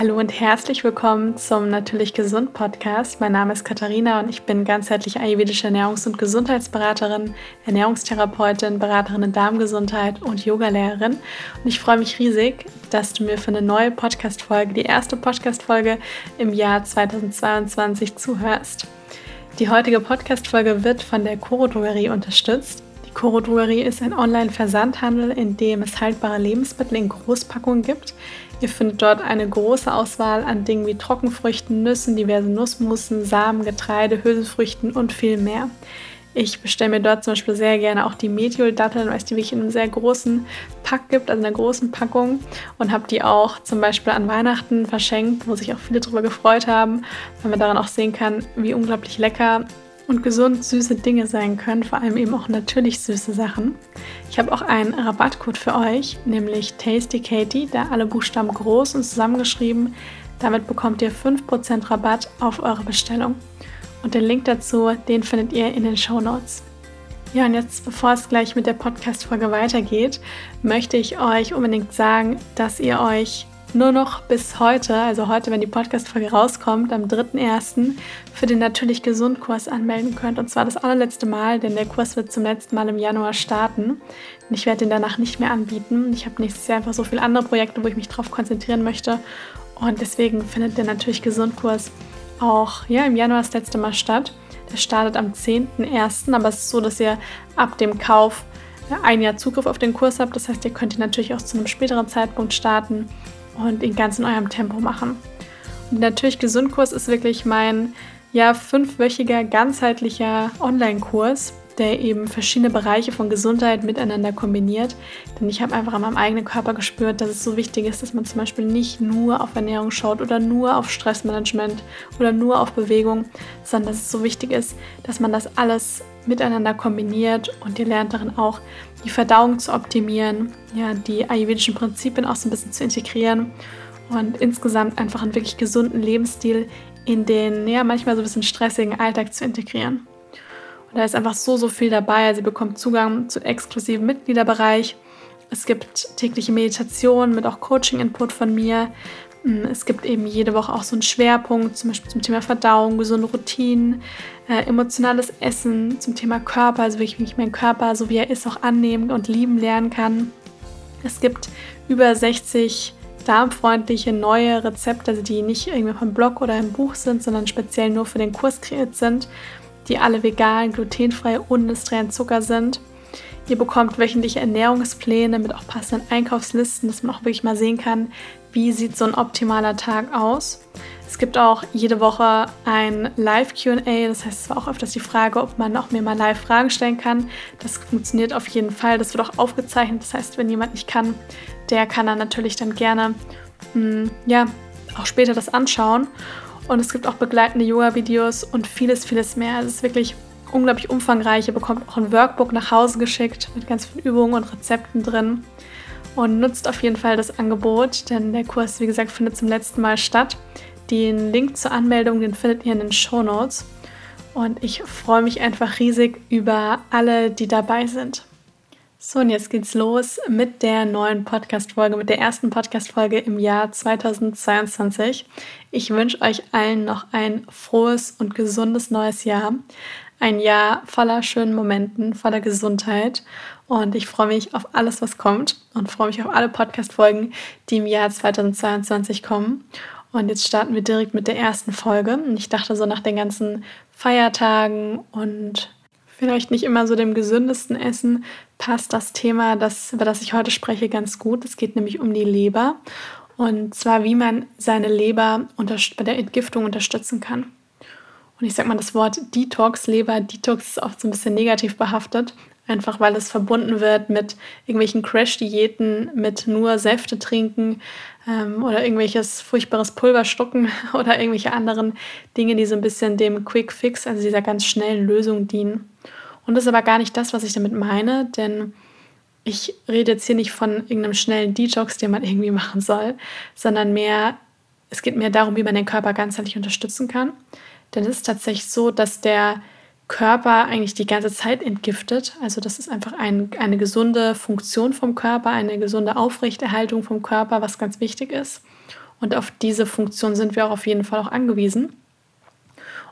Hallo und herzlich willkommen zum Natürlich Gesund Podcast. Mein Name ist Katharina und ich bin ganzheitliche ayurvedische Ernährungs- und Gesundheitsberaterin, Ernährungstherapeutin, Beraterin in Darmgesundheit und Yogalehrerin. Und ich freue mich riesig, dass du mir für eine neue Podcast-Folge, die erste Podcast-Folge im Jahr 2022 zuhörst. Die heutige Podcast-Folge wird von der Coro Drogerie unterstützt. Die Coro Drogerie ist ein Online-Versandhandel, in dem es haltbare Lebensmittel in Großpackungen gibt. Ihr findet dort eine große Auswahl an Dingen wie Trockenfrüchten, Nüssen, diversen Nussmussen, Samen, Getreide, Hülsenfrüchten und viel mehr. Ich bestelle mir dort zum Beispiel sehr gerne auch die Mediol-Datteln, weil es die wirklich in einem sehr großen Pack gibt, also in einer großen Packung. Und habe die auch zum Beispiel an Weihnachten verschenkt, wo sich auch viele darüber gefreut haben, weil man daran auch sehen kann, wie unglaublich lecker und gesund süße Dinge sein können, vor allem eben auch natürlich süße Sachen. Ich habe auch einen Rabattcode für euch, nämlich Tasty Katie, da alle Buchstaben groß und zusammengeschrieben. Damit bekommt ihr 5% Rabatt auf eure Bestellung. Und den Link dazu, den findet ihr in den Show Notes. Ja, und jetzt, bevor es gleich mit der Podcast-Folge weitergeht, möchte ich euch unbedingt sagen, dass ihr euch nur noch bis heute, also heute, wenn die Podcast-Folge rauskommt, am 3.1. für den Natürlich Gesund Kurs anmelden könnt. Und zwar das allerletzte Mal, denn der Kurs wird zum letzten Mal im Januar starten. Und ich werde den danach nicht mehr anbieten. Ich habe nächstes Jahr einfach so viele andere Projekte, wo ich mich darauf konzentrieren möchte. Und deswegen findet der Natürlich Gesund Kurs auch ja, im Januar das letzte Mal statt. Der startet am 10.1. Aber es ist so, dass ihr ab dem Kauf ein Jahr Zugriff auf den Kurs habt. Das heißt, ihr könnt ihn natürlich auch zu einem späteren Zeitpunkt starten und ihn ganz in eurem Tempo machen. Und natürlich Gesundkurs ist wirklich mein ja fünfwöchiger ganzheitlicher Online-Kurs, der eben verschiedene Bereiche von Gesundheit miteinander kombiniert. Denn ich habe einfach an meinem eigenen Körper gespürt, dass es so wichtig ist, dass man zum Beispiel nicht nur auf Ernährung schaut oder nur auf Stressmanagement oder nur auf Bewegung, sondern dass es so wichtig ist, dass man das alles miteinander kombiniert und ihr lernt darin auch, die Verdauung zu optimieren, ja, die ayurvedischen Prinzipien auch so ein bisschen zu integrieren und insgesamt einfach einen wirklich gesunden Lebensstil in den ja manchmal so ein bisschen stressigen Alltag zu integrieren. Und da ist einfach so, so viel dabei. Also ihr bekommt Zugang zu exklusiven Mitgliederbereich. Es gibt tägliche Meditation mit auch Coaching-Input von mir. Mm, es gibt eben jede Woche auch so einen Schwerpunkt, zum Beispiel zum Thema Verdauung, gesunde Routinen, äh, emotionales Essen, zum Thema Körper, also wie ich meinen Körper, so wie er ist, auch annehmen und lieben lernen kann. Es gibt über 60 darmfreundliche neue Rezepte, also die nicht irgendwie vom Blog oder im Buch sind, sondern speziell nur für den Kurs kreiert sind, die alle vegan, glutenfrei, unindustriellen Zucker sind. Ihr bekommt wöchentliche Ernährungspläne mit auch passenden Einkaufslisten, dass man auch wirklich mal sehen kann, wie sieht so ein optimaler Tag aus. Es gibt auch jede Woche ein Live-QA, das heißt, es war auch öfters die Frage, ob man auch mir mal live Fragen stellen kann. Das funktioniert auf jeden Fall. Das wird auch aufgezeichnet. Das heißt, wenn jemand nicht kann, der kann dann natürlich dann gerne mh, hm, ja, auch später das anschauen. Und es gibt auch begleitende Yoga-Videos und vieles, vieles mehr. Es ist wirklich unglaublich umfangreich. Ihr bekommt auch ein Workbook nach Hause geschickt mit ganz vielen Übungen und Rezepten drin. Und nutzt auf jeden Fall das Angebot, denn der Kurs, wie gesagt, findet zum letzten Mal statt. Den Link zur Anmeldung, den findet ihr in den Show Notes. Und ich freue mich einfach riesig über alle, die dabei sind. So, und jetzt geht's los mit der neuen Podcast-Folge, mit der ersten Podcast-Folge im Jahr 2022. Ich wünsche euch allen noch ein frohes und gesundes neues Jahr. Ein Jahr voller schönen Momenten, voller Gesundheit. Und ich freue mich auf alles, was kommt und freue mich auf alle Podcast-Folgen, die im Jahr 2022 kommen. Und jetzt starten wir direkt mit der ersten Folge. Und ich dachte so nach den ganzen Feiertagen und vielleicht nicht immer so dem gesündesten Essen passt das Thema, das, über das ich heute spreche, ganz gut. Es geht nämlich um die Leber. Und zwar, wie man seine Leber bei der Entgiftung unterstützen kann. Und ich sage mal, das Wort Detox, Leber, Detox ist oft so ein bisschen negativ behaftet. Einfach weil es verbunden wird mit irgendwelchen Crash-Diäten, mit nur Säfte trinken ähm, oder irgendwelches furchtbares Pulver stucken oder irgendwelche anderen Dinge, die so ein bisschen dem Quick Fix, also dieser ganz schnellen Lösung dienen. Und das ist aber gar nicht das, was ich damit meine, denn ich rede jetzt hier nicht von irgendeinem schnellen Detox, den man irgendwie machen soll, sondern mehr, es geht mehr darum, wie man den Körper ganzheitlich unterstützen kann. Denn es ist tatsächlich so, dass der Körper eigentlich die ganze Zeit entgiftet. Also das ist einfach ein, eine gesunde Funktion vom Körper, eine gesunde Aufrechterhaltung vom Körper, was ganz wichtig ist. Und auf diese Funktion sind wir auch auf jeden Fall auch angewiesen.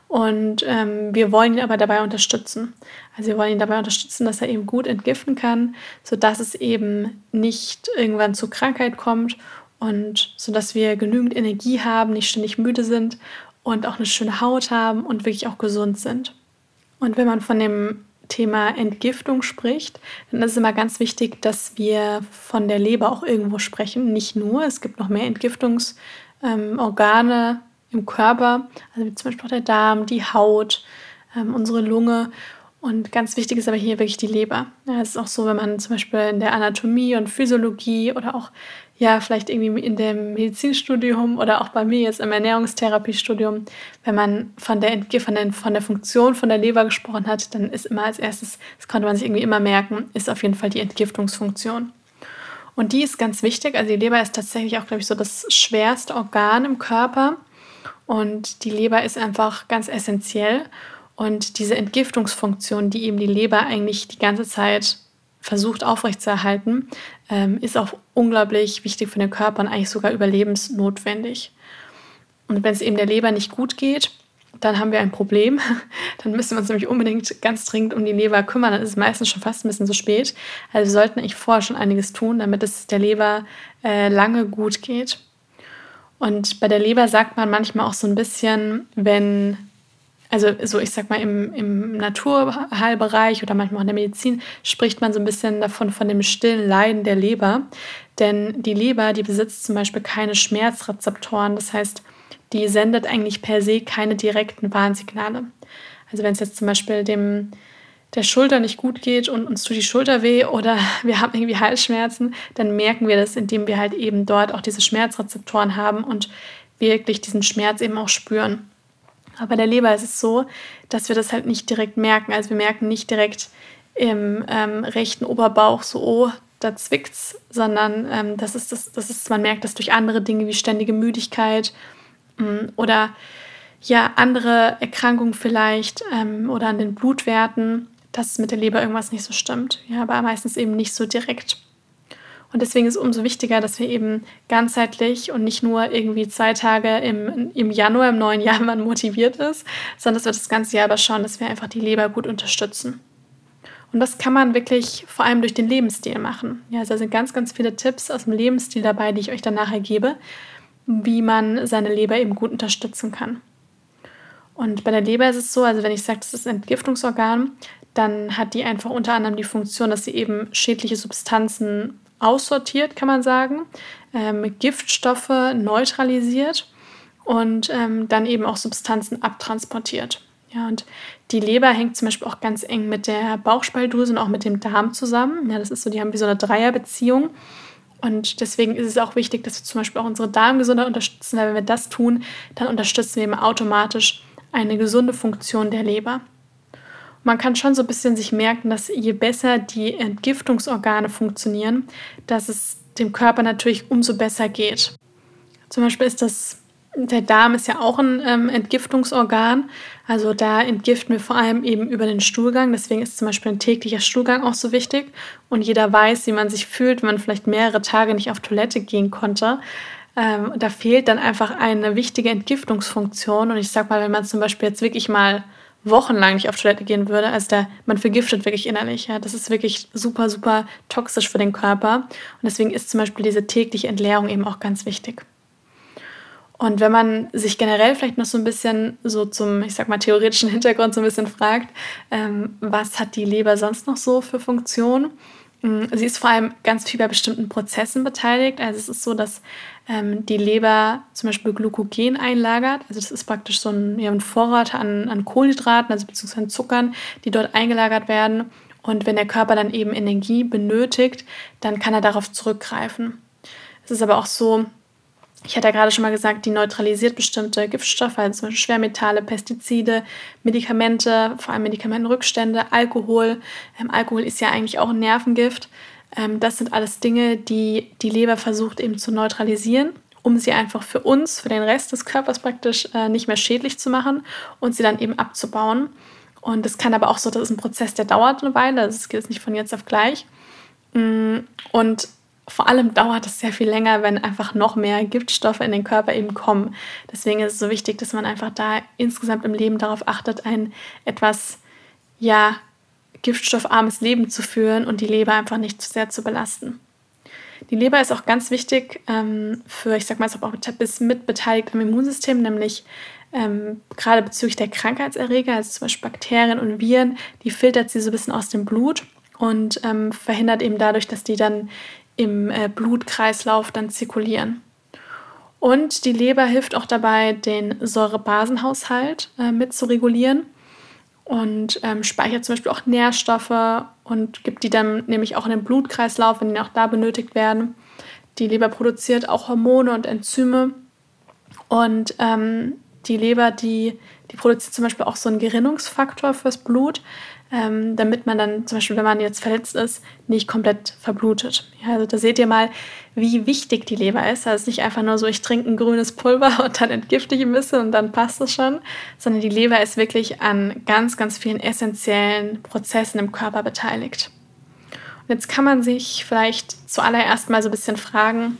Und ähm, wir wollen ihn aber dabei unterstützen. Also wir wollen ihn dabei unterstützen, dass er eben gut entgiften kann, sodass es eben nicht irgendwann zur Krankheit kommt und sodass wir genügend Energie haben, nicht ständig müde sind und auch eine schöne Haut haben und wirklich auch gesund sind. Und wenn man von dem Thema Entgiftung spricht, dann ist es immer ganz wichtig, dass wir von der Leber auch irgendwo sprechen. Nicht nur, es gibt noch mehr Entgiftungsorgane ähm, im Körper, also wie zum Beispiel auch der Darm, die Haut, ähm, unsere Lunge. Und ganz wichtig ist aber hier wirklich die Leber. Ja, es ist auch so, wenn man zum Beispiel in der Anatomie und Physiologie oder auch ja, vielleicht irgendwie in dem Medizinstudium oder auch bei mir jetzt im Ernährungstherapiestudium, wenn man von der, von, der, von der Funktion von der Leber gesprochen hat, dann ist immer als erstes, das konnte man sich irgendwie immer merken, ist auf jeden Fall die Entgiftungsfunktion. Und die ist ganz wichtig. Also die Leber ist tatsächlich auch, glaube ich, so das schwerste Organ im Körper. Und die Leber ist einfach ganz essentiell. Und diese Entgiftungsfunktion, die eben die Leber eigentlich die ganze Zeit versucht aufrechtzuerhalten, ähm, ist auch unglaublich wichtig für den Körper und eigentlich sogar überlebensnotwendig. Und wenn es eben der Leber nicht gut geht, dann haben wir ein Problem. Dann müssen wir uns nämlich unbedingt ganz dringend um die Leber kümmern. Dann ist es meistens schon fast ein bisschen zu spät. Also wir sollten eigentlich vorher schon einiges tun, damit es der Leber äh, lange gut geht. Und bei der Leber sagt man manchmal auch so ein bisschen, wenn, also so ich sag mal im, im Naturheilbereich oder manchmal auch in der Medizin, spricht man so ein bisschen davon, von dem stillen Leiden der Leber. Denn die Leber, die besitzt zum Beispiel keine Schmerzrezeptoren. Das heißt, die sendet eigentlich per se keine direkten Warnsignale. Also wenn es jetzt zum Beispiel dem der Schulter nicht gut geht und uns tut die Schulter weh oder wir haben irgendwie Halsschmerzen, dann merken wir das, indem wir halt eben dort auch diese Schmerzrezeptoren haben und wirklich diesen Schmerz eben auch spüren. Aber bei der Leber ist es so, dass wir das halt nicht direkt merken. Also wir merken nicht direkt im ähm, rechten Oberbauch so, oh, da zwickt's, sondern ähm, das ist das, das ist, man merkt das durch andere Dinge wie ständige Müdigkeit ähm, oder ja, andere Erkrankungen vielleicht ähm, oder an den Blutwerten dass mit der Leber irgendwas nicht so stimmt. Ja, aber meistens eben nicht so direkt. Und deswegen ist es umso wichtiger, dass wir eben ganzheitlich und nicht nur irgendwie zwei Tage im, im Januar, im neuen Jahr, wenn man motiviert ist, sondern dass wir das ganze Jahr aber schauen, dass wir einfach die Leber gut unterstützen. Und das kann man wirklich vor allem durch den Lebensstil machen. Ja, also da sind ganz, ganz viele Tipps aus dem Lebensstil dabei, die ich euch dann nachher gebe, wie man seine Leber eben gut unterstützen kann. Und bei der Leber ist es so, also wenn ich sage, das ist ein Entgiftungsorgan, dann hat die einfach unter anderem die Funktion, dass sie eben schädliche Substanzen aussortiert, kann man sagen, ähm, Giftstoffe neutralisiert und ähm, dann eben auch Substanzen abtransportiert. Ja, und die Leber hängt zum Beispiel auch ganz eng mit der Bauchspeicheldrüse und auch mit dem Darm zusammen. Ja, das ist so, die haben wie so eine Dreierbeziehung. Und deswegen ist es auch wichtig, dass wir zum Beispiel auch unsere Darmgesundheit unterstützen, weil wenn wir das tun, dann unterstützen wir eben automatisch eine gesunde Funktion der Leber man kann schon so ein bisschen sich merken, dass je besser die Entgiftungsorgane funktionieren, dass es dem Körper natürlich umso besser geht. Zum Beispiel ist das, der Darm ist ja auch ein ähm, Entgiftungsorgan. Also da entgiften wir vor allem eben über den Stuhlgang. Deswegen ist zum Beispiel ein täglicher Stuhlgang auch so wichtig. Und jeder weiß, wie man sich fühlt, wenn man vielleicht mehrere Tage nicht auf Toilette gehen konnte. Ähm, da fehlt dann einfach eine wichtige Entgiftungsfunktion. Und ich sag mal, wenn man zum Beispiel jetzt wirklich mal wochenlang nicht auf Toilette gehen würde. Also da, man vergiftet wirklich innerlich. Ja. Das ist wirklich super, super toxisch für den Körper. Und deswegen ist zum Beispiel diese tägliche Entleerung eben auch ganz wichtig. Und wenn man sich generell vielleicht noch so ein bisschen so zum, ich sag mal, theoretischen Hintergrund so ein bisschen fragt, ähm, was hat die Leber sonst noch so für Funktionen? Mm, sie ist vor allem ganz viel bei bestimmten Prozessen beteiligt. Also es ist so, dass ähm, die Leber zum Beispiel Glykogen einlagert. Also das ist praktisch so ein, ja, ein Vorrat an, an Kohlenhydraten, also beziehungsweise Zuckern, die dort eingelagert werden. Und wenn der Körper dann eben Energie benötigt, dann kann er darauf zurückgreifen. Es ist aber auch so, ich hatte ja gerade schon mal gesagt, die neutralisiert bestimmte Giftstoffe, also zum Beispiel Schwermetalle, Pestizide, Medikamente, vor allem Medikamentenrückstände, Alkohol. Ähm, Alkohol ist ja eigentlich auch ein Nervengift. Ähm, das sind alles Dinge, die die Leber versucht eben zu neutralisieren, um sie einfach für uns, für den Rest des Körpers praktisch äh, nicht mehr schädlich zu machen und sie dann eben abzubauen. Und das kann aber auch so, das ist ein Prozess, der dauert eine Weile, also es geht nicht von jetzt auf gleich. Mm, und vor allem dauert es sehr viel länger, wenn einfach noch mehr Giftstoffe in den Körper eben kommen. Deswegen ist es so wichtig, dass man einfach da insgesamt im Leben darauf achtet, ein etwas ja giftstoffarmes Leben zu führen und die Leber einfach nicht zu sehr zu belasten. Die Leber ist auch ganz wichtig ähm, für, ich sag mal, ist auch mit beteiligt am Immunsystem, nämlich ähm, gerade bezüglich der Krankheitserreger, also zum Beispiel Bakterien und Viren, die filtert sie so ein bisschen aus dem Blut und ähm, verhindert eben dadurch, dass die dann im äh, Blutkreislauf dann zirkulieren. Und die Leber hilft auch dabei, den Säurebasenhaushalt äh, mit zu regulieren und ähm, speichert zum Beispiel auch Nährstoffe und gibt die dann nämlich auch in den Blutkreislauf, wenn die auch da benötigt werden. Die Leber produziert auch Hormone und Enzyme und ähm, die Leber, die, die produziert zum Beispiel auch so einen Gerinnungsfaktor fürs Blut, ähm, damit man dann zum Beispiel, wenn man jetzt verletzt ist, nicht komplett verblutet. Ja, also da seht ihr mal, wie wichtig die Leber ist. Also es ist nicht einfach nur so, ich trinke ein grünes Pulver und dann entgifte ich ein bisschen und dann passt es schon, sondern die Leber ist wirklich an ganz, ganz vielen essentiellen Prozessen im Körper beteiligt. Und jetzt kann man sich vielleicht zuallererst mal so ein bisschen fragen,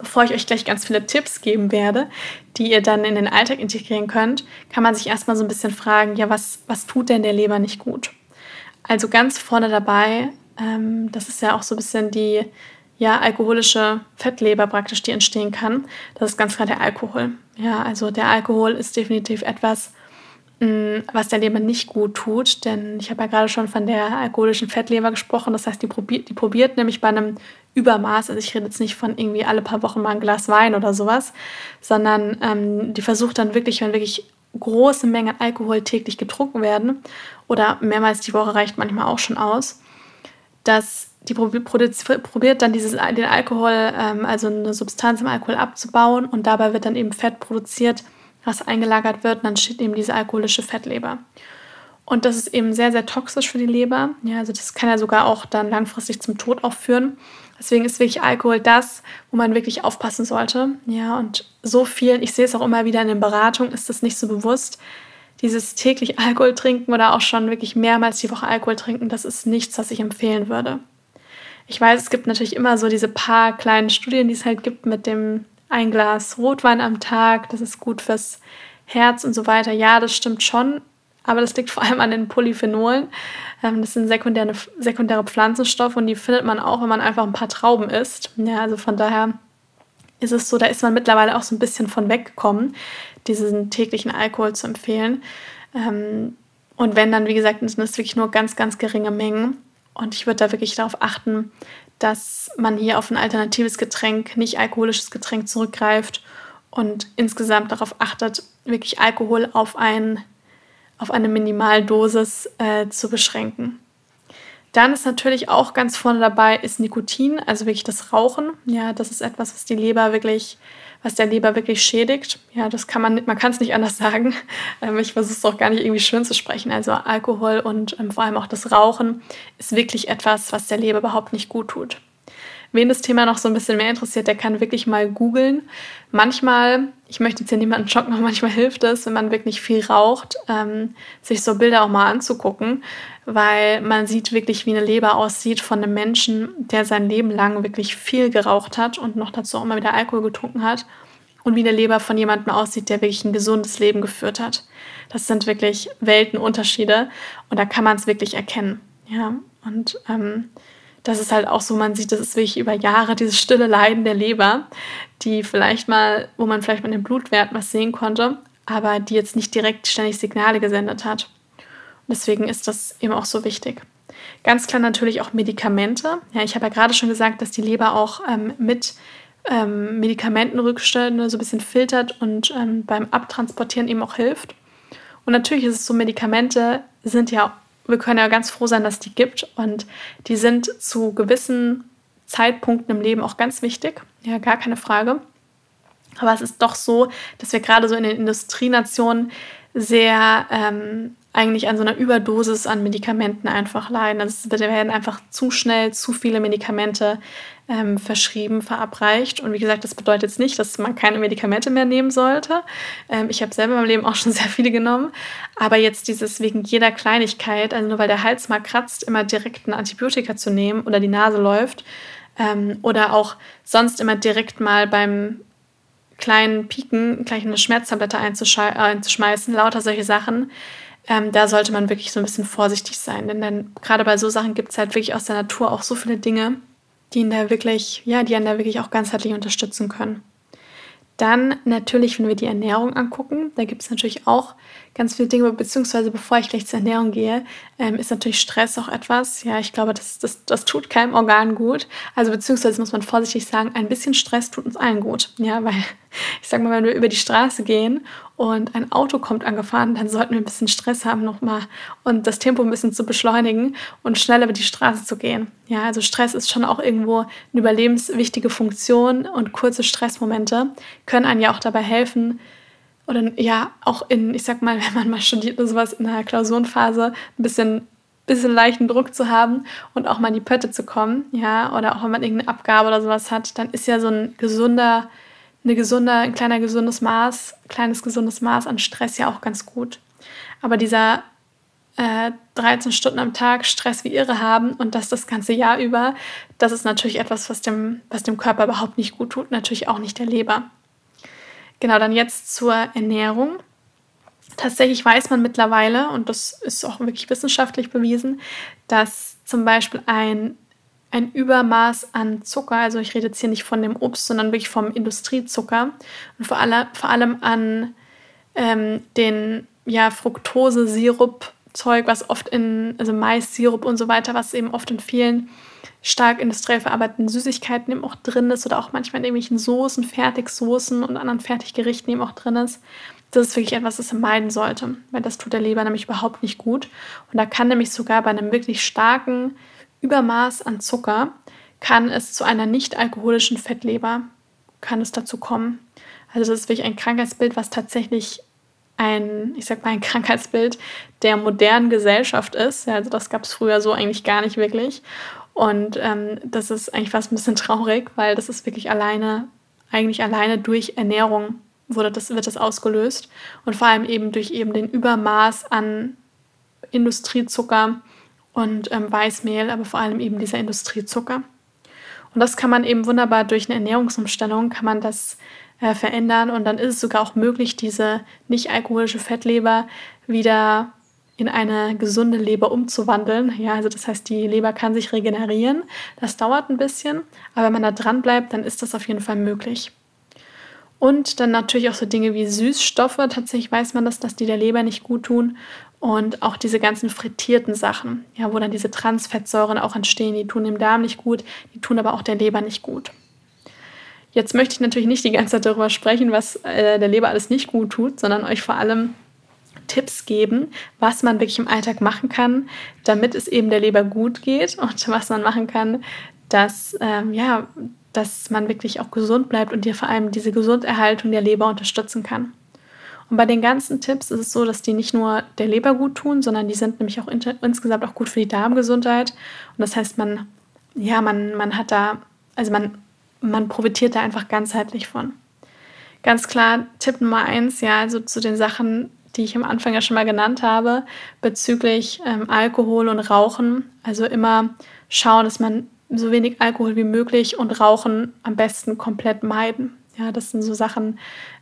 bevor ich euch gleich ganz viele Tipps geben werde, die ihr dann in den Alltag integrieren könnt, kann man sich erstmal so ein bisschen fragen, ja, was, was tut denn der Leber nicht gut? Also ganz vorne dabei, ähm, das ist ja auch so ein bisschen die ja, alkoholische Fettleber praktisch, die entstehen kann. Das ist ganz klar der Alkohol. Ja, also der Alkohol ist definitiv etwas, was der Leber nicht gut tut. Denn ich habe ja gerade schon von der alkoholischen Fettleber gesprochen. Das heißt, die probiert, die probiert nämlich bei einem Übermaß, also ich rede jetzt nicht von irgendwie alle paar Wochen mal ein Glas Wein oder sowas, sondern ähm, die versucht dann wirklich, wenn wirklich große Mengen Alkohol täglich getrunken werden oder mehrmals die Woche reicht manchmal auch schon aus, dass die probiert dann dieses, den Alkohol, ähm, also eine Substanz im Alkohol abzubauen und dabei wird dann eben Fett produziert, was eingelagert wird, und dann steht eben diese alkoholische Fettleber. Und das ist eben sehr, sehr toxisch für die Leber. Ja, also das kann ja sogar auch dann langfristig zum Tod auch führen. Deswegen ist wirklich Alkohol das, wo man wirklich aufpassen sollte. Ja, und so vielen, ich sehe es auch immer wieder in den Beratungen, ist das nicht so bewusst. Dieses täglich Alkohol trinken oder auch schon wirklich mehrmals die Woche Alkohol trinken, das ist nichts, was ich empfehlen würde. Ich weiß, es gibt natürlich immer so diese paar kleinen Studien, die es halt gibt mit dem ein Glas Rotwein am Tag, das ist gut fürs Herz und so weiter. Ja, das stimmt schon, aber das liegt vor allem an den Polyphenolen. Ähm, das sind sekundäre, sekundäre Pflanzenstoffe und die findet man auch, wenn man einfach ein paar Trauben isst. Ja, also von daher ist es so, da ist man mittlerweile auch so ein bisschen von weggekommen, diesen täglichen Alkohol zu empfehlen. Ähm, und wenn dann, wie gesagt, sind es wirklich nur ganz, ganz geringe Mengen. Und ich würde da wirklich darauf achten, dass man hier auf ein alternatives Getränk, nicht alkoholisches Getränk zurückgreift und insgesamt darauf achtet, wirklich Alkohol auf, ein, auf eine Minimaldosis äh, zu beschränken. Dann ist natürlich auch ganz vorne dabei ist Nikotin, also wirklich das Rauchen. Ja, das ist etwas, was die Leber wirklich was der Leber wirklich schädigt. Ja, das kann man, man kann es nicht anders sagen. Ähm, ich versuche es auch gar nicht irgendwie schön zu sprechen. Also Alkohol und ähm, vor allem auch das Rauchen ist wirklich etwas, was der Leber überhaupt nicht gut tut. Wen das Thema noch so ein bisschen mehr interessiert, der kann wirklich mal googeln. Manchmal, ich möchte jetzt hier niemanden schocken, aber manchmal hilft es, wenn man wirklich viel raucht, ähm, sich so Bilder auch mal anzugucken, weil man sieht wirklich, wie eine Leber aussieht von einem Menschen, der sein Leben lang wirklich viel geraucht hat und noch dazu auch mal wieder Alkohol getrunken hat und wie eine Leber von jemandem aussieht, der wirklich ein gesundes Leben geführt hat. Das sind wirklich Weltenunterschiede und da kann man es wirklich erkennen. Ja, und ähm, das ist halt auch so, man sieht, das ist wirklich über Jahre dieses stille Leiden der Leber, die vielleicht mal, wo man vielleicht mal den Blutwert was sehen konnte, aber die jetzt nicht direkt ständig Signale gesendet hat. Deswegen ist das eben auch so wichtig. Ganz klar natürlich auch Medikamente. Ja, ich habe ja gerade schon gesagt, dass die Leber auch ähm, mit ähm, Medikamentenrückstände so ein bisschen filtert und ähm, beim Abtransportieren eben auch hilft. Und natürlich ist es so, Medikamente sind ja wir können ja ganz froh sein, dass die gibt und die sind zu gewissen Zeitpunkten im Leben auch ganz wichtig. Ja, gar keine Frage. Aber es ist doch so, dass wir gerade so in den Industrienationen sehr ähm, eigentlich an so einer Überdosis an Medikamenten einfach leiden. Also es werden einfach zu schnell zu viele Medikamente ähm, verschrieben, verabreicht. Und wie gesagt, das bedeutet jetzt nicht, dass man keine Medikamente mehr nehmen sollte. Ähm, ich habe selber in meinem Leben auch schon sehr viele genommen. Aber jetzt dieses wegen jeder Kleinigkeit, also nur weil der Hals mal kratzt, immer direkt ein Antibiotika zu nehmen oder die Nase läuft, Ähm, oder auch sonst immer direkt mal beim kleinen Piken gleich eine Schmerztablette einzuschmeißen, lauter solche Sachen. Ähm, da sollte man wirklich so ein bisschen vorsichtig sein, denn dann gerade bei so Sachen gibt es halt wirklich aus der Natur auch so viele Dinge, die ihn da wirklich, ja, die einen da wirklich auch ganzheitlich unterstützen können. Dann natürlich, wenn wir die Ernährung angucken, da gibt es natürlich auch ganz viele Dinge, beziehungsweise bevor ich gleich zur Ernährung gehe, ähm, ist natürlich Stress auch etwas. Ja, ich glaube, das, das, das tut keinem Organ gut. Also beziehungsweise muss man vorsichtig sagen, ein bisschen Stress tut uns allen gut. Ja, weil ich sage mal, wenn wir über die Straße gehen und ein Auto kommt angefahren, dann sollten wir ein bisschen Stress haben nochmal und das Tempo ein bisschen zu beschleunigen und schneller über die Straße zu gehen. Ja, also Stress ist schon auch irgendwo eine überlebenswichtige Funktion und kurze Stressmomente können einem ja auch dabei helfen, oder ja, auch in, ich sag mal, wenn man mal studiert oder sowas in der Klausurenphase, ein bisschen, bisschen leichten Druck zu haben und auch mal in die Pötte zu kommen, ja, oder auch wenn man irgendeine Abgabe oder sowas hat, dann ist ja so ein gesunder eine gesunde, ein kleiner gesundes Maß, kleines gesundes Maß an Stress ja auch ganz gut. Aber dieser äh, 13 Stunden am Tag Stress wie irre haben und das das ganze Jahr über, das ist natürlich etwas, was dem, was dem Körper überhaupt nicht gut tut, natürlich auch nicht der Leber. Genau, dann jetzt zur Ernährung. Tatsächlich weiß man mittlerweile, und das ist auch wirklich wissenschaftlich bewiesen, dass zum Beispiel ein ein Übermaß an Zucker, also ich rede jetzt hier nicht von dem Obst, sondern wirklich vom Industriezucker und vor, aller, vor allem an ähm, den ja, Fructose-Sirup-Zeug, was oft in, also Mais-Sirup und so weiter, was eben oft in vielen stark industriell verarbeiteten Süßigkeiten eben auch drin ist oder auch manchmal in irgendwelchen Soßen, Fertigsoßen und anderen Fertiggerichten eben auch drin ist. Das ist wirklich etwas, das man meiden sollte, weil das tut der Leber nämlich überhaupt nicht gut. Und da kann nämlich sogar bei einem wirklich starken Übermaß an Zucker kann es zu einer nicht alkoholischen Fettleber, kann es dazu kommen. Also das ist wirklich ein Krankheitsbild, was tatsächlich ein, ich sag mal, ein Krankheitsbild der modernen Gesellschaft ist. Also das gab es früher so eigentlich gar nicht wirklich. Und ähm, das ist eigentlich fast ein bisschen traurig, weil das ist wirklich alleine, eigentlich alleine durch Ernährung wurde das, wird das ausgelöst. Und vor allem eben durch eben den Übermaß an Industriezucker, und ähm, Weißmehl, aber vor allem eben dieser Industriezucker. Und das kann man eben wunderbar durch eine Ernährungsumstellung, kann man das äh, verändern und dann ist es sogar auch möglich, diese nicht alkoholische Fettleber wieder in eine gesunde Leber umzuwandeln. Ja, also das heißt, die Leber kann sich regenerieren. Das dauert ein bisschen, aber wenn man da dran bleibt, dann ist das auf jeden Fall möglich. Und dann natürlich auch so Dinge wie Süßstoffe. Tatsächlich weiß man das, dass die der Leber nicht gut tun. Und auch diese ganzen frittierten Sachen, ja, wo dann diese Transfettsäuren auch entstehen, die tun dem Darm nicht gut, die tun aber auch der Leber nicht gut. Jetzt möchte ich natürlich nicht die ganze Zeit darüber sprechen, was äh, der Leber alles nicht gut tut, sondern euch vor allem Tipps geben, was man wirklich im Alltag machen kann, damit es eben der Leber gut geht und was man machen kann, dass, ähm, ja, dass man wirklich auch gesund bleibt und dir vor allem diese Gesunderhaltung der Leber unterstützen kann. Und bei den ganzen Tipps ist es so, dass die nicht nur der Leber gut tun, sondern die sind nämlich auch insgesamt auch gut für die Darmgesundheit. Und das heißt, man, ja, man, man hat da, also man, man profitiert da einfach ganzheitlich von. Ganz klar, Tipp Nummer eins, ja, also zu den Sachen, die ich am Anfang ja schon mal genannt habe, bezüglich ähm, Alkohol und Rauchen. Also immer schauen, dass man so wenig Alkohol wie möglich und Rauchen am besten komplett meiden. Ja, das sind so Sachen,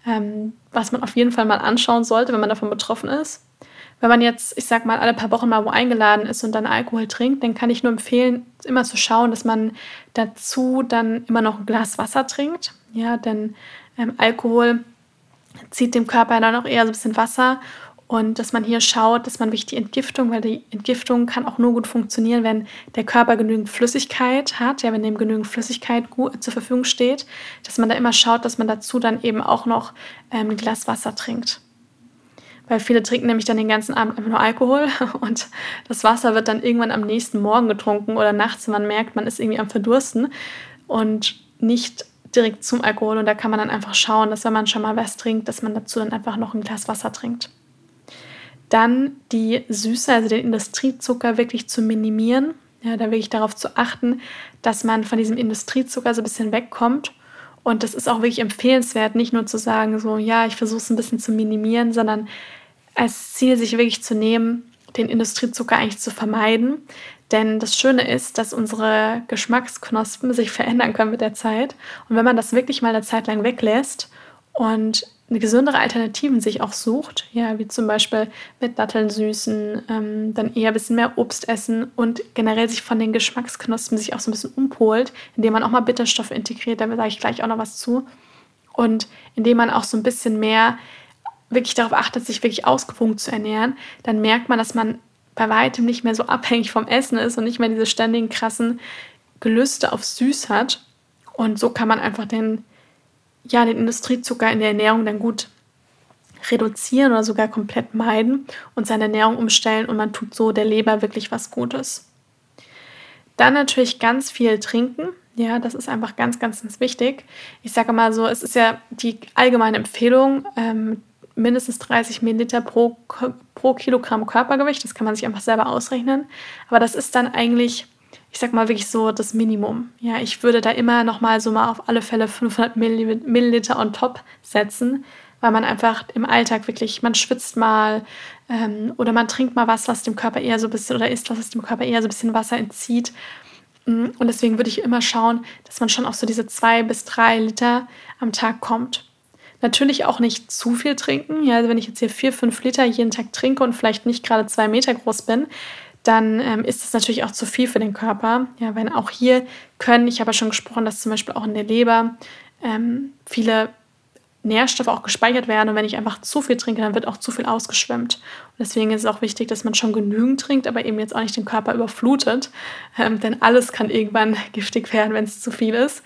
ähm, was man auf jeden Fall mal anschauen sollte, wenn man davon betroffen ist. Wenn man jetzt, ich sag mal, alle paar Wochen mal wo eingeladen ist und dann Alkohol trinkt, dann kann ich nur empfehlen, immer zu schauen, dass man dazu dann immer noch ein Glas Wasser trinkt. Ja, denn ähm, Alkohol zieht dem Körper dann auch eher so ein bisschen Wasser und dass man hier schaut, dass man wirklich die Entgiftung, weil die Entgiftung kann auch nur gut funktionieren, wenn der Körper genügend Flüssigkeit hat, ja, wenn dem genügend Flüssigkeit gut zur Verfügung steht, dass man da immer schaut, dass man dazu dann eben auch noch ähm, ein Glas Wasser trinkt. Weil viele trinken nämlich dann den ganzen Abend einfach nur Alkohol und das Wasser wird dann irgendwann am nächsten Morgen getrunken oder nachts, wenn man merkt, man ist irgendwie am Verdursten und nicht direkt zum Alkohol. Und da kann man dann einfach schauen, dass wenn man schon mal was trinkt, dass man dazu dann einfach noch ein Glas Wasser trinkt. Dann die Süße, also den Industriezucker wirklich zu minimieren. Ja, da wirklich darauf zu achten, dass man von diesem Industriezucker so ein bisschen wegkommt. Und das ist auch wirklich empfehlenswert, nicht nur zu sagen, so, ja, ich versuche es ein bisschen zu minimieren, sondern als Ziel sich wirklich zu nehmen, den Industriezucker eigentlich zu vermeiden. Denn das Schöne ist, dass unsere Geschmacksknospen sich verändern können mit der Zeit. Und wenn man das wirklich mal eine Zeit lang weglässt und gesündere Alternativen sich auch sucht, ja, wie zum Beispiel mit Datteln süßen, ähm, dann eher ein bisschen mehr Obst essen und generell sich von den Geschmacksknospen sich auch so ein bisschen umpolt, indem man auch mal Bitterstoffe integriert, da sage ich gleich auch noch was zu. Und indem man auch so ein bisschen mehr wirklich darauf achtet, sich wirklich ausgewogen zu ernähren, dann merkt man, dass man bei weitem nicht mehr so abhängig vom Essen ist und nicht mehr diese ständigen krassen Gelüste auf Süß hat. Und so kann man einfach den ja, den Industriezucker in der Ernährung dann gut reduzieren oder sogar komplett meiden und seine Ernährung umstellen und man tut so der Leber wirklich was Gutes. Dann natürlich ganz viel trinken. Ja, das ist einfach ganz, ganz, ganz wichtig. Ich sage mal so, es ist ja die allgemeine Empfehlung, ähm, mindestens 30 Milliliter pro, pro Kilogramm Körpergewicht. Das kann man sich einfach selber ausrechnen. Aber das ist dann eigentlich ich sag mal wirklich so das Minimum. Ja, ich würde da immer noch mal so mal auf alle Fälle 500 Milliliter on top setzen, weil man einfach im Alltag wirklich, man schwitzt mal ähm, oder man trinkt mal was, was dem Körper eher so ein bisschen oder isst was, was dem Körper eher so ein bisschen Wasser entzieht. Mm, und deswegen würde ich immer schauen, dass man schon auf so diese zwei bis drei Liter am Tag kommt. Natürlich auch nicht zu viel trinken. Ja, also wenn ich jetzt hier vier, fünf Liter jeden Tag trinke und vielleicht nicht gerade zwei Meter groß bin, dann ähm, ist es natürlich auch zu viel für den Körper. Ja, wenn auch hier können, ich habe ja schon gesprochen, dass zum Beispiel auch in der Leber ähm, viele Nährstoffe auch gespeichert werden und wenn ich einfach zu viel trinke, dann wird auch zu viel ausgeschwemmt. Und deswegen ist es auch wichtig, dass man schon genügend trinkt, aber eben jetzt auch nicht den Körper überflutet, ähm, denn alles kann irgendwann giftig werden, wenn es zu viel ist.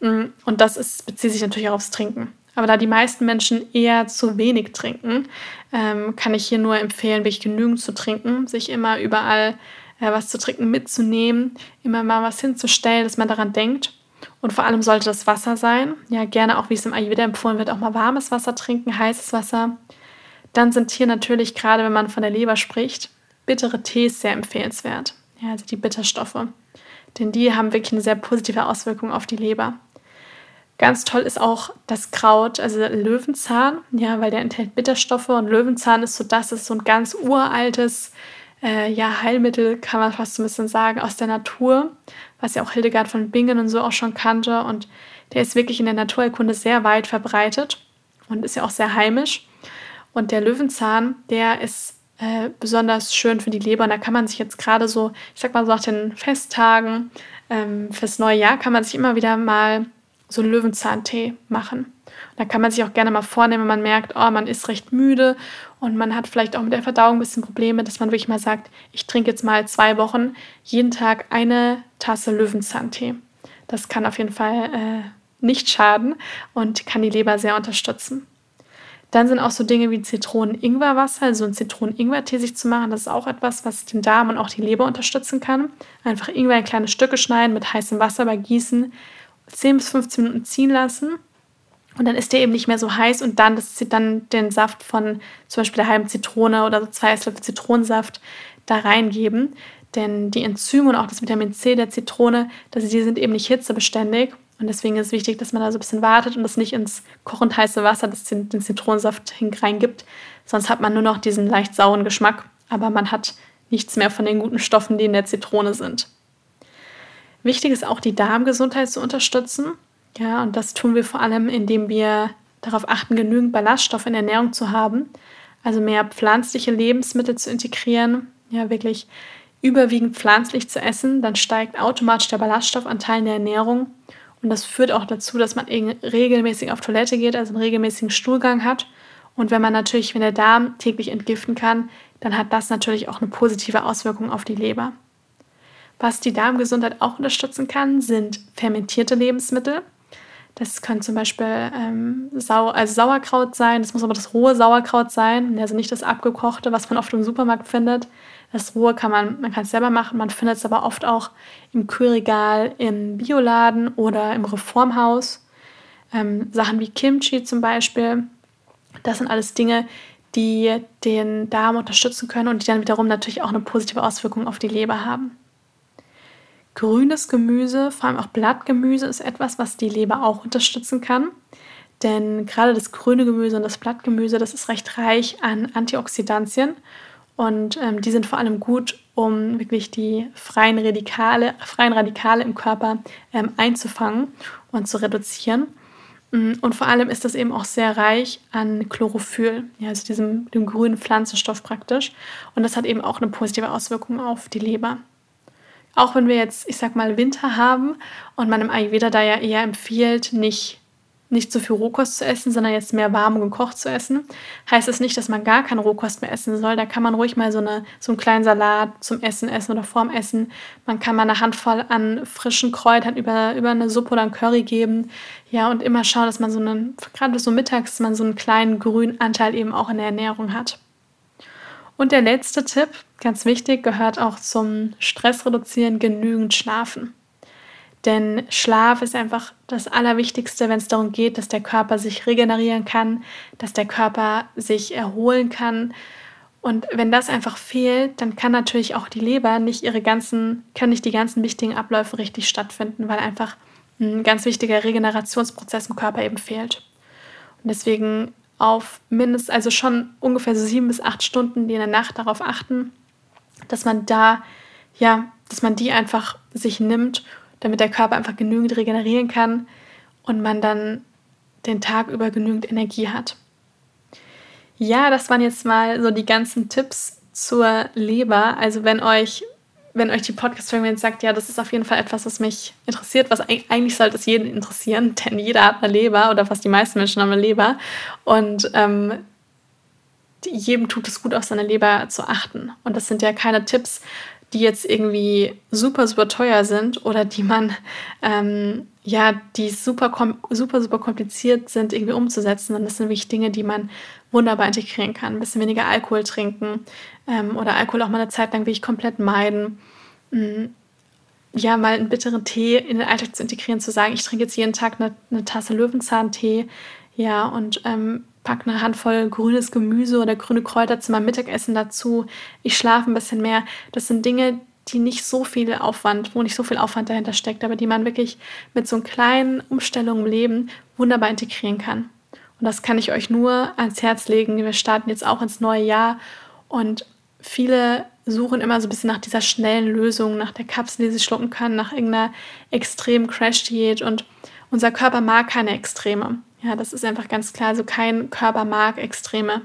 Mm, und das ist, bezieht sich natürlich auch aufs Trinken. Aber da die meisten Menschen eher zu wenig trinken, ähm, kann ich hier nur empfehlen, wirklich genügend zu trinken, sich immer überall äh, was zu trinken mitzunehmen, immer mal was hinzustellen, dass man daran denkt. Und vor allem sollte das Wasser sein. Ja, gerne auch, wie es im Ayurveda empfohlen wird, auch mal warmes Wasser trinken, heißes Wasser. Dann sind hier natürlich, gerade wenn man von der Leber spricht, bittere Tees sehr empfehlenswert. Ja, also die Bitterstoffe. Denn die haben wirklich eine sehr positive Auswirkung auf die Leber. Ganz toll ist auch das Kraut, also Löwenzahn, ja, weil der enthält Bitterstoffe und Löwenzahn ist so das ist so ein ganz uraltes äh, ja, Heilmittel, kann man fast so ein bisschen sagen, aus der Natur, was ja auch Hildegard von Bingen und so auch schon kannte. Und der ist wirklich in der Naturerkunde sehr weit verbreitet und ist ja auch sehr heimisch. Und der Löwenzahn, der ist äh, besonders schön für die Leber. Und da kann man sich jetzt gerade so, ich sag mal so nach den Festtagen, ähm, fürs neue Jahr kann man sich immer wieder mal so Löwenzahntee machen. Da kann man sich auch gerne mal vornehmen, wenn man merkt, oh, man ist recht müde und man hat vielleicht auch mit der Verdauung ein bisschen Probleme, dass man wirklich mal sagt, ich trinke jetzt mal zwei Wochen jeden Tag eine Tasse Löwenzahntee. Das kann auf jeden Fall äh, nicht schaden und kann die Leber sehr unterstützen. Dann sind auch so Dinge wie Zitronen-Ingwer-Wasser, also ein Zitronen-Ingwer-Tee sich zu machen. Das ist auch etwas, was den Darm und auch die Leber unterstützen kann. Einfach Ingwer in kleine Stücke schneiden, mit heißem Wasser übergießen, 10 bis 15 Minuten ziehen lassen. Und dann ist der eben nicht mehr so heiß und dann, das, dann den Saft von zum Beispiel der halben Zitrone oder so zwei Esslöffel Zitronensaft da reingeben. Denn die Enzyme und auch das Vitamin C der Zitrone, das, die sind eben nicht hitzebeständig. Und deswegen ist es wichtig, dass man da so ein bisschen wartet und das nicht ins kochend heiße Wasser, das den, den Zitronensaft reingibt. Sonst hat man nur noch diesen leicht sauren Geschmack, aber man hat nichts mehr von den guten Stoffen, die in der Zitrone sind. Wichtig ist auch die Darmgesundheit zu unterstützen. Ja, und das tun wir vor allem, indem wir darauf achten, genügend Ballaststoffe in der Ernährung zu haben. Also mehr pflanzliche Lebensmittel zu integrieren, ja, wirklich überwiegend pflanzlich zu essen, dann steigt automatisch der Ballaststoffanteil in der Ernährung. Und das führt auch dazu, dass man regelmäßig auf Toilette geht, also einen regelmäßigen Stuhlgang hat. Und wenn man natürlich, wenn der Darm täglich entgiften kann, dann hat das natürlich auch eine positive Auswirkung auf die Leber. Was die Darmgesundheit auch unterstützen kann, sind fermentierte Lebensmittel. Das können zum Beispiel ähm, Sau also Sauerkraut sein, das muss aber das rohe Sauerkraut sein, also nicht das abgekochte, was man oft im Supermarkt findet. Das rohe kann man, man kann es selber machen, man findet es aber oft auch im Kühlregal, im Bioladen oder im Reformhaus. Ähm, Sachen wie Kimchi zum Beispiel, das sind alles Dinge, die den Darm unterstützen können und die dann wiederum natürlich auch eine positive Auswirkung auf die Leber haben. Grünes Gemüse, vor allem auch Blattgemüse, ist etwas, was die Leber auch unterstützen kann. Denn gerade das grüne Gemüse und das Blattgemüse, das ist recht reich an Antioxidantien. Und ähm, die sind vor allem gut, um wirklich die freien Radikale, freien Radikale im Körper ähm, einzufangen und zu reduzieren. Mm, und vor allem ist das eben auch sehr reich an Chlorophyll, ja, also diesem dem grünen Pflanzenstoff praktisch. Und das hat eben auch eine positive Auswirkung auf die Leber. Auch wenn wir jetzt, ich sag mal, Winter haben und man im Ayurveda da ja eher empfiehlt, nicht nicht so viel Rohkost zu essen, sondern jetzt mehr warm und gekocht zu essen, heißt es das nicht, dass man gar keine Rohkost mehr essen soll. Da kann man ruhig mal so, eine, so einen kleinen Salat zum Essen essen oder vorm Essen. Man kann mal eine Handvoll an frischen Kräutern über, über eine Suppe oder ein Curry geben. Ja, und immer schauen, dass man so einen, gerade so mittags, man so einen kleinen grünen Anteil eben auch in der Ernährung hat. Und der letzte Tipp, ganz wichtig, gehört auch zum Stress reduzieren, genügend schlafen. Denn Schlaf ist einfach das Allerwichtigste, wenn es darum geht, dass der Körper sich regenerieren kann, dass der Körper sich erholen kann. Und wenn das einfach fehlt, dann kann natürlich auch die Leber nicht ihre ganzen, können nicht die ganzen wichtigen Abläufe richtig stattfinden, weil einfach ein ganz wichtiger Regenerationsprozess im Körper eben fehlt. Und deswegen auf mindestens, also schon ungefähr so sieben bis acht Stunden, die in der Nacht darauf achten, dass man da, ja, dass man die einfach sich nimmt damit der Körper einfach genügend regenerieren kann und man dann den Tag über genügend Energie hat. Ja, das waren jetzt mal so die ganzen Tipps zur Leber. Also wenn euch, wenn euch die Podcast-Folge sagt, ja, das ist auf jeden Fall etwas, was mich interessiert, was eigentlich sollte es jeden interessieren, denn jeder hat eine Leber oder fast die meisten Menschen haben eine Leber. Und ähm, jedem tut es gut, auf seine Leber zu achten. Und das sind ja keine Tipps, die jetzt irgendwie super, super teuer sind oder die man, ähm, ja, die super, super, super kompliziert sind, irgendwie umzusetzen. Und das sind wirklich Dinge, die man wunderbar integrieren kann. Ein bisschen weniger Alkohol trinken ähm, oder Alkohol auch mal eine Zeit lang wirklich komplett meiden. Mhm. Ja, mal einen bitteren Tee in den Alltag zu integrieren, zu sagen, ich trinke jetzt jeden Tag eine, eine Tasse Löwenzahntee, ja, und ähm, pack eine Handvoll grünes Gemüse oder grüne Kräuter zu meinem Mittagessen dazu. Ich schlafe ein bisschen mehr. Das sind Dinge, die nicht so viel Aufwand, wo nicht so viel Aufwand dahinter steckt, aber die man wirklich mit so kleinen Umstellungen im Leben wunderbar integrieren kann. Und das kann ich euch nur ans Herz legen. Wir starten jetzt auch ins neue Jahr und viele suchen immer so ein bisschen nach dieser schnellen Lösung, nach der Kapsel, die sie schlucken kann, nach irgendeiner extremen Crash-Diät und unser Körper mag keine Extreme. Ja, das ist einfach ganz klar. So kein Körper mag Extreme.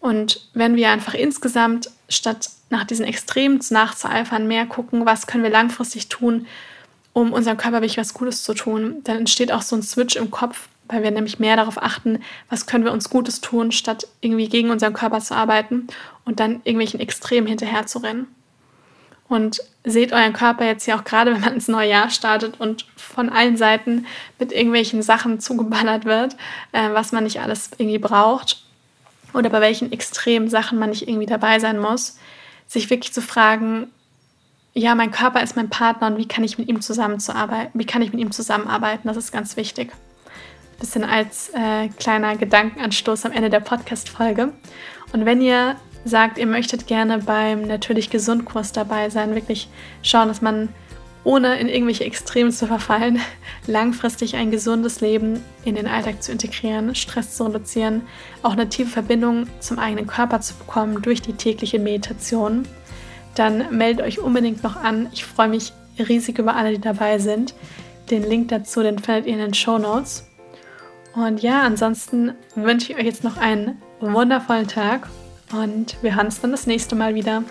Und wenn wir einfach insgesamt statt nach diesen Extremen nachzueifern, mehr gucken, was können wir langfristig tun, um unserem Körper wirklich was Gutes zu tun, dann entsteht auch so ein Switch im Kopf, weil wir nämlich mehr darauf achten, was können wir uns Gutes tun, statt irgendwie gegen unseren Körper zu arbeiten und dann irgendwelchen Extremen hinterher zu rennen. Und seht euren Körper jetzt ja auch gerade, wenn man ins neue Jahr startet und von allen Seiten mit irgendwelchen Sachen zugeballert wird, äh, was man nicht alles irgendwie braucht oder bei welchen extremen Sachen man nicht irgendwie dabei sein muss, sich wirklich zu fragen, ja, mein Körper ist mein Partner und wie kann ich mit ihm zusammenzuarbeiten, wie kann ich mit ihm zusammenarbeiten, das ist ganz wichtig. Bisschen als äh, kleiner Gedankenanstoß am Ende der Podcast-Folge. Und wenn ihr sagt, ihr möchtet gerne beim Natürlich Gesund Kurs dabei sein, wirklich schauen, dass man ohne in irgendwelche Extremen zu verfallen, langfristig ein gesundes Leben in den Alltag zu integrieren, Stress zu reduzieren, auch eine tiefe Verbindung zum eigenen Körper zu bekommen durch die tägliche Meditation, dann meldet euch unbedingt noch an. Ich freue mich riesig über alle, die dabei sind. Den Link dazu, den findet ihr in den Show Notes. Und ja, ansonsten wünsche ich euch jetzt noch einen wundervollen Tag und wir hören uns dann das nächste Mal wieder.